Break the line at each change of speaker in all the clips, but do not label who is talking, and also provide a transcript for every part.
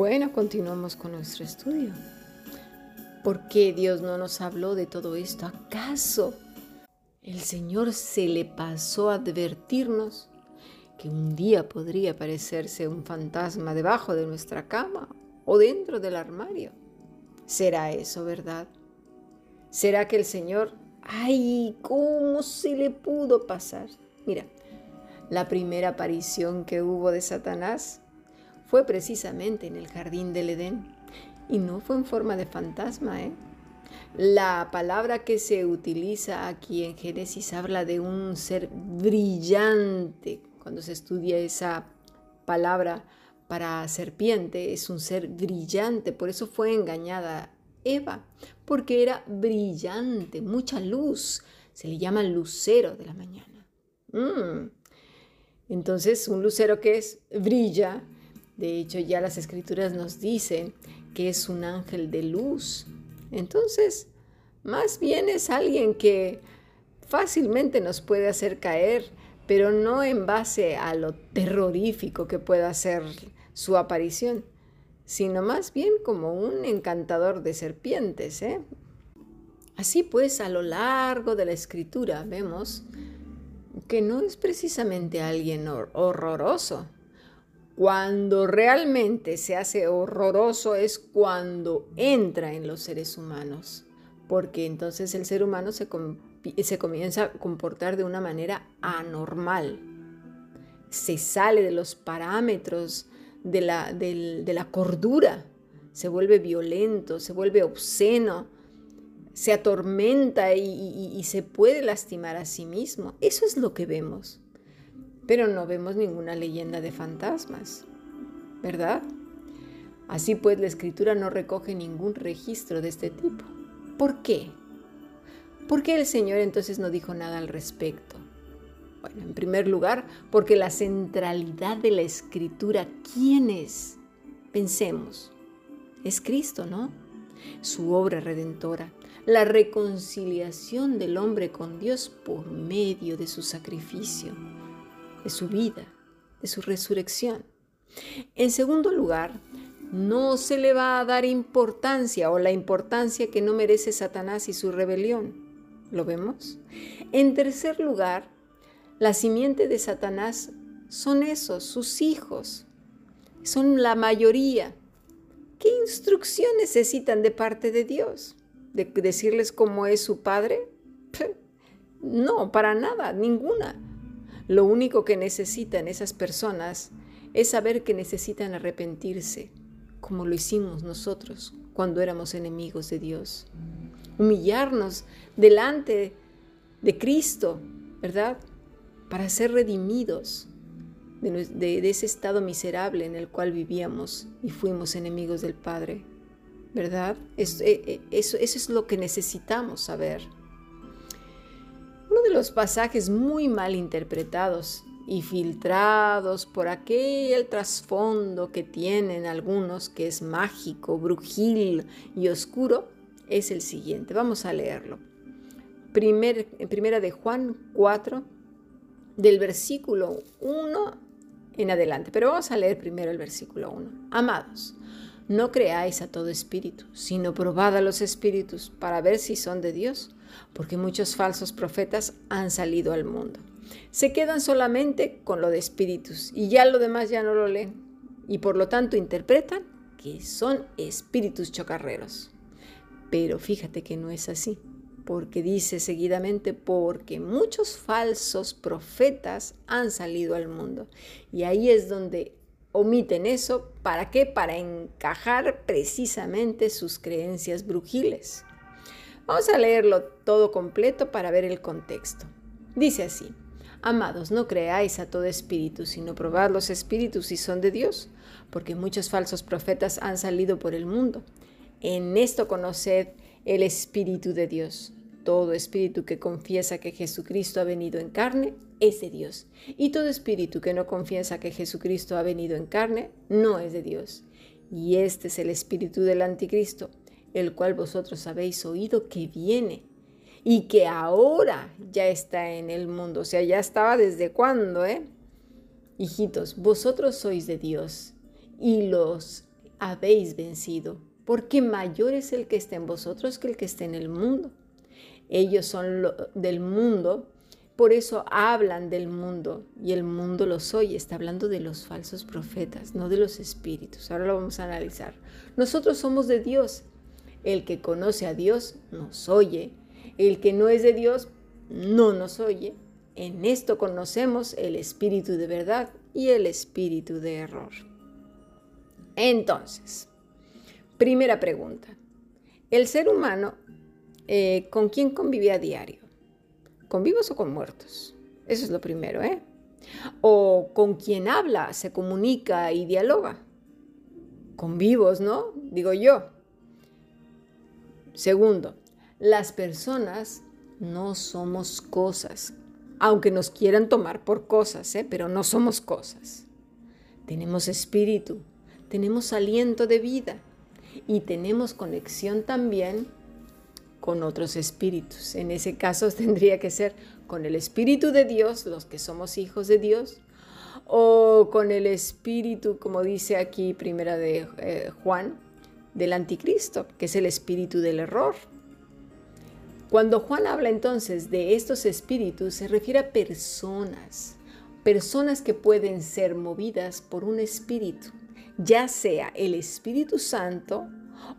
Bueno, continuamos con nuestro estudio. ¿Por qué Dios no nos habló de todo esto? ¿Acaso el Señor se le pasó a advertirnos que un día podría aparecerse un fantasma debajo de nuestra cama o dentro del armario? ¿Será eso verdad? ¿Será que el Señor, ay, cómo se le pudo pasar? Mira, la primera aparición que hubo de Satanás fue precisamente en el jardín del Edén. Y no fue en forma de fantasma, ¿eh? La palabra que se utiliza aquí en Génesis habla de un ser brillante. Cuando se estudia esa palabra para serpiente, es un ser brillante. Por eso fue engañada Eva, porque era brillante, mucha luz. Se le llama lucero de la mañana. Mm. Entonces, un lucero que es brilla de hecho, ya las escrituras nos dicen que es un ángel de luz. Entonces, más bien es alguien que fácilmente nos puede hacer caer, pero no en base a lo terrorífico que pueda ser su aparición, sino más bien como un encantador de serpientes. ¿eh? Así pues, a lo largo de la escritura vemos que no es precisamente alguien horroroso, cuando realmente se hace horroroso es cuando entra en los seres humanos, porque entonces el ser humano se, comienza a comportar de una manera anormal, se sale de los parámetros de la, cordura, se vuelve violento, se vuelve obsceno, se atormenta y, se puede lastimar a sí mismo. Eso es lo que vemos pero no vemos ninguna leyenda de fantasmas, ¿verdad? Así pues, la escritura no recoge ningún registro de este tipo. ¿Por qué? ¿Por qué el Señor entonces no dijo nada al respecto? Bueno, en primer lugar, porque la centralidad de la escritura, ¿quién es? Pensemos, es Cristo, ¿no? Su obra redentora, la reconciliación del hombre con Dios por medio de su sacrificio de su vida, de su resurrección. En segundo lugar, no se le va a dar importancia o la importancia que no merece Satanás y su rebelión. ¿Lo vemos? En tercer lugar, la simiente de Satanás son esos, sus hijos. Son la mayoría. ¿Qué instrucción necesitan de parte de Dios? ¿De decirles cómo es su padre? No, para nada, ninguna. Lo único que necesitan esas personas es saber que necesitan arrepentirse, como lo hicimos nosotros cuando éramos enemigos de Dios. Humillarnos delante de Cristo, ¿verdad? Para ser redimidos de, ese estado miserable en el cual vivíamos y fuimos enemigos del Padre, ¿verdad? eh, eh, eso es lo que necesitamos saber los pasajes muy mal interpretados y filtrados por aquel trasfondo que tienen algunos que es mágico, brujil y oscuro es el siguiente. Vamos a leerlo. Primer, primera de Juan 4, del versículo 1 en adelante. Pero vamos a leer primero el versículo 1. Amados, no creáis a todo espíritu, sino probad a los espíritus para ver si son de Dios porque muchos falsos profetas han salido al mundo. Se quedan solamente con lo de espíritus y ya lo demás ya no lo leen y por lo tanto interpretan que son espíritus chocarreros. Pero fíjate que no es así, porque dice seguidamente, porque muchos falsos profetas han salido al mundo. Y ahí es donde omiten eso, ¿para qué? Para encajar precisamente sus creencias brujiles. Vamos a leerlo todo completo para ver el contexto. Dice así, Amados, no creáis a todo espíritu, sino probad los espíritus si son de Dios, porque muchos falsos profetas han salido por el mundo. En esto conoced el Espíritu de Dios. Todo espíritu que confiesa que Jesucristo ha venido en carne es de Dios. Y todo espíritu que no confiesa que Jesucristo ha venido en carne no es de Dios. Y este es el espíritu del anticristo el cual vosotros habéis oído que viene y que ahora ya está en el mundo. O sea, ya estaba desde cuándo, ¿eh? Hijitos, vosotros sois de Dios y los habéis vencido, porque mayor es el que está en vosotros que el que está en el mundo. Ellos son del mundo, por eso hablan del mundo y el mundo los oye. Está hablando de los falsos profetas, no de los espíritus. Ahora lo vamos a analizar. Nosotros somos de Dios. El que conoce a Dios nos oye. El que no es de Dios no nos oye. En esto conocemos el espíritu de verdad y el espíritu de error. Entonces, primera pregunta. ¿El ser humano eh, con quién convive a diario? ¿Con vivos o con muertos? Eso es lo primero, ¿eh? O con quién habla, se comunica y dialoga. Con vivos, ¿no? Digo yo. Segundo, las personas no somos cosas, aunque nos quieran tomar por cosas, ¿eh? pero no somos cosas. Tenemos espíritu, tenemos aliento de vida y tenemos conexión también con otros espíritus. En ese caso tendría que ser con el Espíritu de Dios, los que somos hijos de Dios, o con el Espíritu, como dice aquí primera de eh, Juan, del anticristo, que es el espíritu del error. Cuando Juan habla entonces de estos espíritus, se refiere a personas, personas que pueden ser movidas por un espíritu, ya sea el Espíritu Santo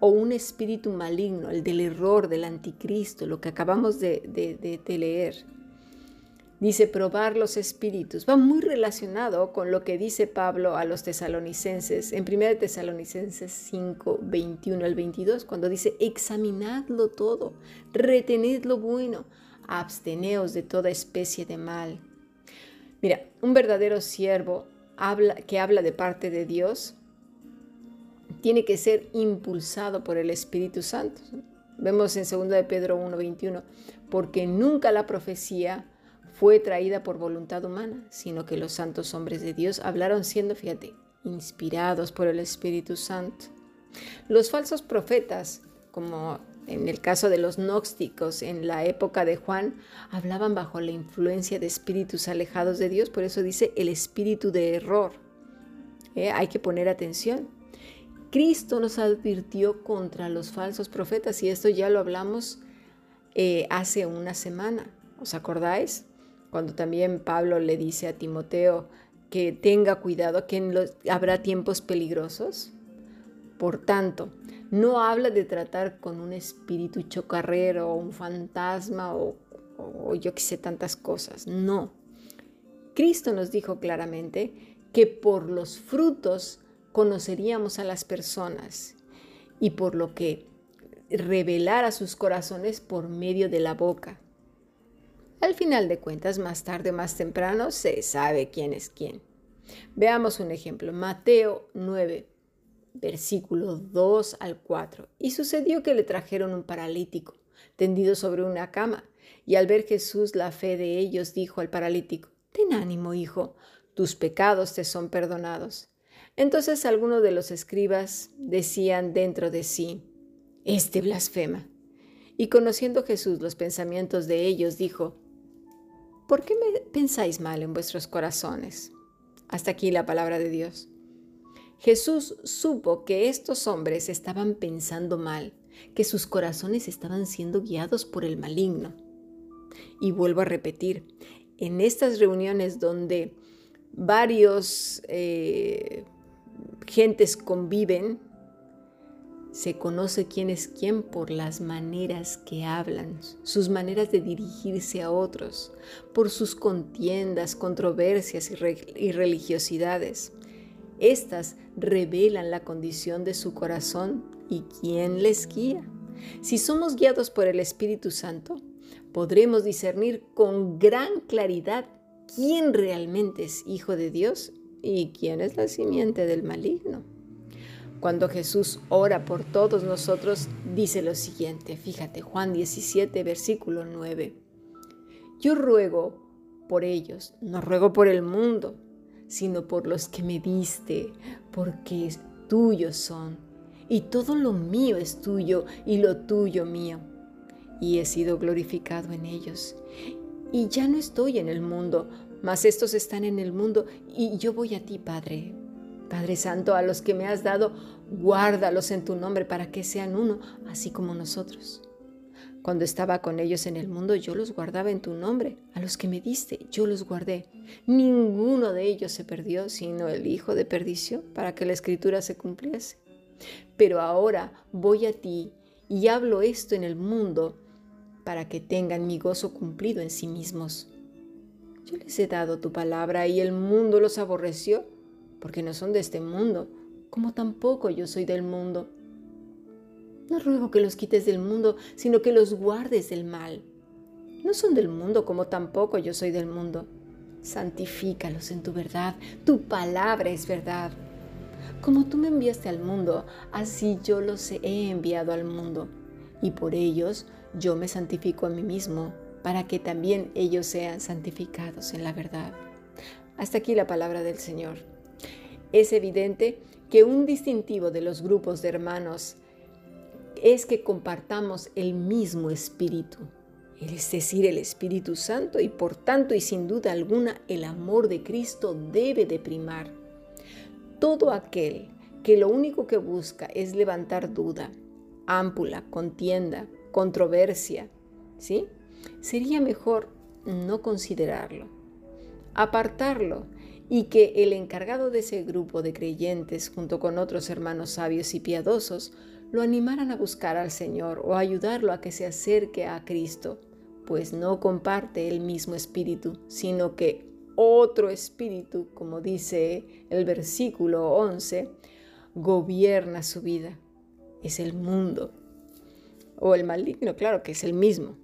o un espíritu maligno, el del error, del anticristo, lo que acabamos de, leer. Dice probar los espíritus. Va muy relacionado con lo que dice Pablo a los tesalonicenses en 1 Tesalonicenses 5, 21 al 22, cuando dice, examinadlo todo, retened lo bueno, absteneos de toda especie de mal. Mira, un verdadero siervo habla, que habla de parte de Dios tiene que ser impulsado por el Espíritu Santo. Vemos en 2 de Pedro 1:21, porque nunca la profecía fue traída por voluntad humana, sino que los santos hombres de Dios hablaron siendo, fíjate, inspirados por el Espíritu Santo. Los falsos profetas, como en el caso de los gnósticos en la época de Juan, hablaban bajo la influencia de espíritus alejados de Dios, por eso dice el espíritu de error. Eh, hay que poner atención. Cristo nos advirtió contra los falsos profetas y esto ya lo hablamos eh, hace una semana. ¿Os acordáis? Cuando también Pablo le dice a Timoteo que tenga cuidado, que habrá tiempos peligrosos. Por tanto, no habla de tratar con un espíritu chocarrero o un fantasma o, yo qué sé tantas cosas. No. Cristo nos dijo claramente que por los frutos conoceríamos a las personas y por lo que revelar a sus corazones por medio de la boca. Al final de cuentas, más tarde o más temprano, se sabe quién es quién. Veamos un ejemplo. Mateo 9, versículo 2 al 4. Y sucedió que le trajeron un paralítico, tendido sobre una cama, y al ver Jesús la fe de ellos, dijo al paralítico, Ten ánimo, hijo, tus pecados te son perdonados. Entonces algunos de los escribas decían dentro de sí, este blasfema. Y conociendo Jesús los pensamientos de ellos, dijo, ¿por qué pensáis mal en vuestros corazones? Hasta aquí la palabra de Dios. Jesús supo que estos hombres estaban pensando mal, que sus corazones estaban siendo guiados por el maligno. Y vuelvo a repetir, en estas reuniones donde varios eh, gentes conviven, se conoce quién es quién por las maneras que hablan, sus maneras de dirigirse a otros, por sus contiendas, controversias y, religiosidades. Estas revelan la condición de su corazón y quién les guía. Si somos guiados por el Espíritu Santo, podremos discernir con gran claridad quién realmente es hijo de Dios ¿Y quién es la simiente del maligno? Cuando Jesús ora por todos nosotros, dice lo siguiente, fíjate, Juan 17, versículo 9. Yo ruego por ellos, no ruego por el mundo, sino por los que me diste, porque tuyos son, y todo lo mío es tuyo, y lo tuyo mío, y he sido glorificado en ellos. Y ya no estoy en el mundo, mas estos están en el mundo y yo voy a ti, Padre. Padre Santo, a los que me has dado Guárdalos en tu nombre para que sean uno, así como nosotros. Cuando estaba con ellos en el mundo, yo los guardaba en tu nombre. A los que me diste, yo los guardé. Ninguno de ellos se perdió, sino el hijo de perdición, para que la escritura se cumpliese. Pero ahora voy a ti y hablo esto en el mundo para que tengan mi gozo cumplido en sí mismos. Yo les he dado tu palabra y el mundo los aborreció, porque no son de este mundo, como tampoco yo soy del mundo. No ruego que los quites del mundo, sino que los guardes del mal. No son del mundo, como tampoco yo soy del mundo. Santifícalos en tu verdad, tu palabra es verdad. Como tú me enviaste al mundo, así yo los he enviado al mundo. Y por ellos yo me santifico a mí mismo, para que también ellos sean santificados en la verdad. Hasta aquí la palabra del Señor. Es evidente que un distintivo de los grupos de hermanos es que compartamos el mismo espíritu, es decir, el Espíritu Santo, y por tanto y sin duda alguna el amor de Cristo debe de primar. Todo aquel que lo único que busca es levantar duda, ámpula, contienda, controversia, ¿sí? Sería mejor no considerarlo, apartarlo y que el encargado de ese grupo de creyentes, junto con otros hermanos sabios y piadosos, lo animaran a buscar al Señor o ayudarlo a que se acerque a Cristo, pues no comparte el mismo espíritu, sino que otro espíritu, como dice el versículo 11, gobierna su vida. Es el mundo. O el maligno, claro que es el mismo.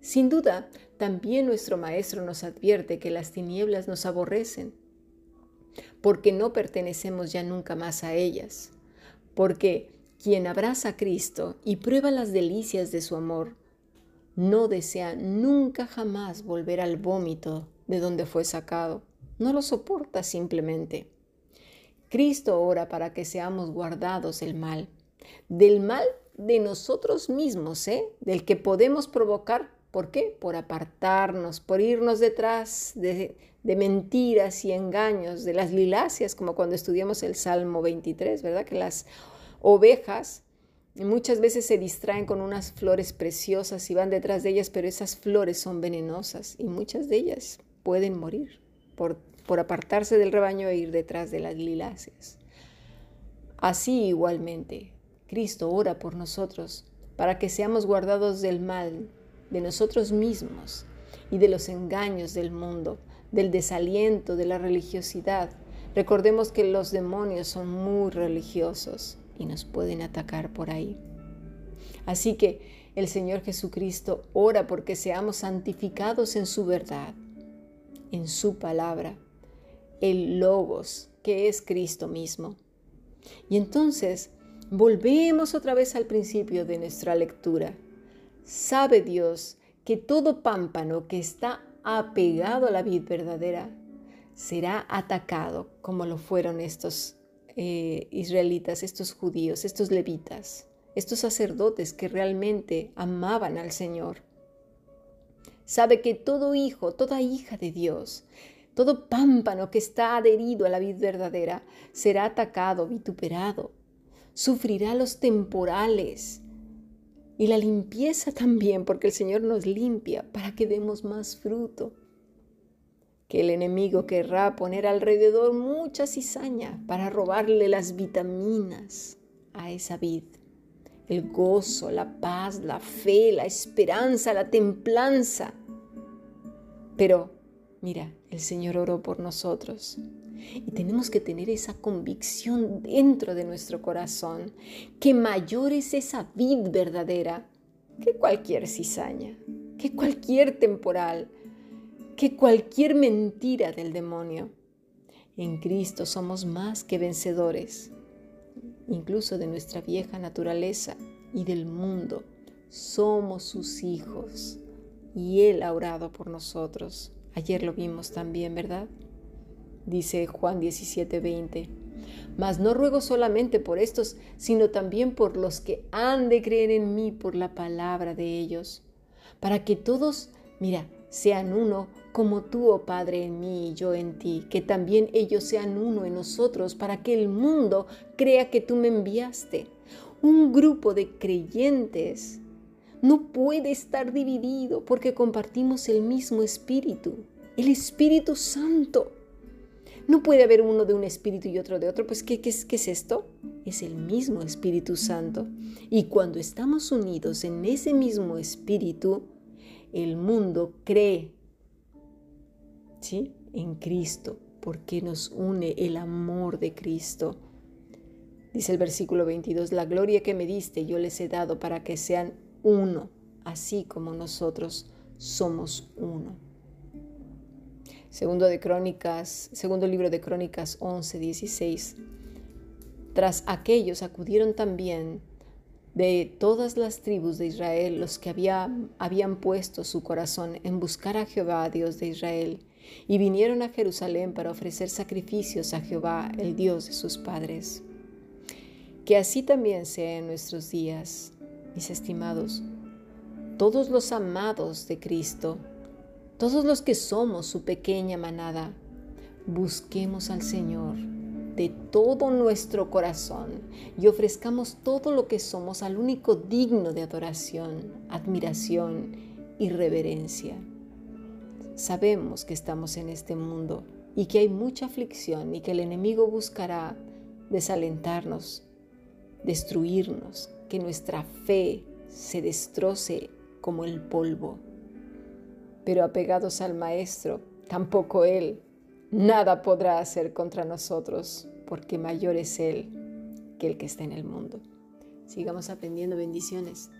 Sin duda, también nuestro Maestro nos advierte que las tinieblas nos aborrecen, porque no pertenecemos ya nunca más a ellas, porque quien abraza a Cristo y prueba las delicias de su amor, no desea nunca jamás volver al vómito de donde fue sacado. No lo soporta simplemente. Cristo ora para que seamos guardados del mal, del mal de nosotros mismos, ¿eh? del que podemos provocar ¿Por qué? Por apartarnos, por irnos detrás de, mentiras y engaños, de las liláceas, como cuando estudiamos el Salmo 23, ¿verdad? Que las ovejas muchas veces se distraen con unas flores preciosas y van detrás de ellas, pero esas flores son venenosas y muchas de ellas pueden morir por, apartarse del rebaño e ir detrás de las liláceas. Así igualmente, Cristo ora por nosotros para que seamos guardados del mal, de nosotros mismos y de los engaños del mundo, del desaliento, de la religiosidad. Recordemos que los demonios son muy religiosos y nos pueden atacar por ahí. Así que el Señor Jesucristo ora porque seamos santificados en su verdad, en su palabra, el Logos, que es Cristo mismo. Y entonces volvemos otra vez al principio de nuestra lectura Sabe Dios que todo pámpano que está apegado a la vid verdadera será atacado como lo fueron estos eh, israelitas, estos judíos, estos levitas, estos sacerdotes que realmente amaban al Señor. Sabe que todo hijo, toda hija de Dios, todo pámpano que está adherido a la vid verdadera será atacado, vituperado, sufrirá los temporales, y la limpieza también, porque el Señor nos limpia para que demos más fruto. Que el enemigo querrá poner alrededor mucha cizaña para robarle las vitaminas a esa vid. El gozo, la paz, la fe, la esperanza, la templanza. Pero, mira, el Señor oró por nosotros y tenemos que tener esa convicción dentro de nuestro corazón, que mayor es esa vid verdadera que cualquier cizaña, que cualquier temporal, que cualquier mentira del demonio. En Cristo somos más que vencedores, incluso de nuestra vieja naturaleza y del mundo. Somos sus hijos y Él ha orado por nosotros. Ayer lo vimos también, ¿verdad? Dice Juan 17:20. Mas no ruego solamente por estos, sino también por los que han de creer en mí por la palabra de ellos, para que todos, mira, sean uno como tú, oh Padre, en mí y yo en ti, que también ellos sean uno en nosotros, para que el mundo crea que tú me enviaste. Un grupo de creyentes no puede estar dividido porque compartimos el mismo espíritu, el Espíritu Santo. No puede haber uno de un espíritu y otro de otro. Pues, ¿qué, qué es esto? Es el mismo Espíritu Santo. Y cuando estamos unidos en ese mismo espíritu, el mundo cree ¿sí? en Cristo, porque nos une el amor de Cristo. Dice el versículo 22, la gloria que me diste yo les he dado para que sean uno, así como nosotros somos uno. Segundo de Crónicas, segundo libro de Crónicas 11, 16. Tras aquellos acudieron también de todas las tribus de Israel los que habían puesto su corazón en buscar a Jehová, Dios de Israel, y vinieron a Jerusalén para ofrecer sacrificios a Jehová, el Dios de sus padres. Que así también sea en nuestros días, mis estimados, todos los amados de Cristo, todos los que somos su pequeña manada, busquemos al Señor de todo nuestro corazón y ofrezcamos todo lo que somos al único digno de adoración, admiración y reverencia. Sabemos que estamos en este mundo y que hay mucha aflicción y que el enemigo buscará desalentarnos, destruirnos, que nuestra fe se destroce como el polvo. Pero apegados al Maestro, tampoco Él nada podrá hacer contra nosotros, porque mayor es Él que el que está en el mundo. Sigamos aprendiendo bendiciones.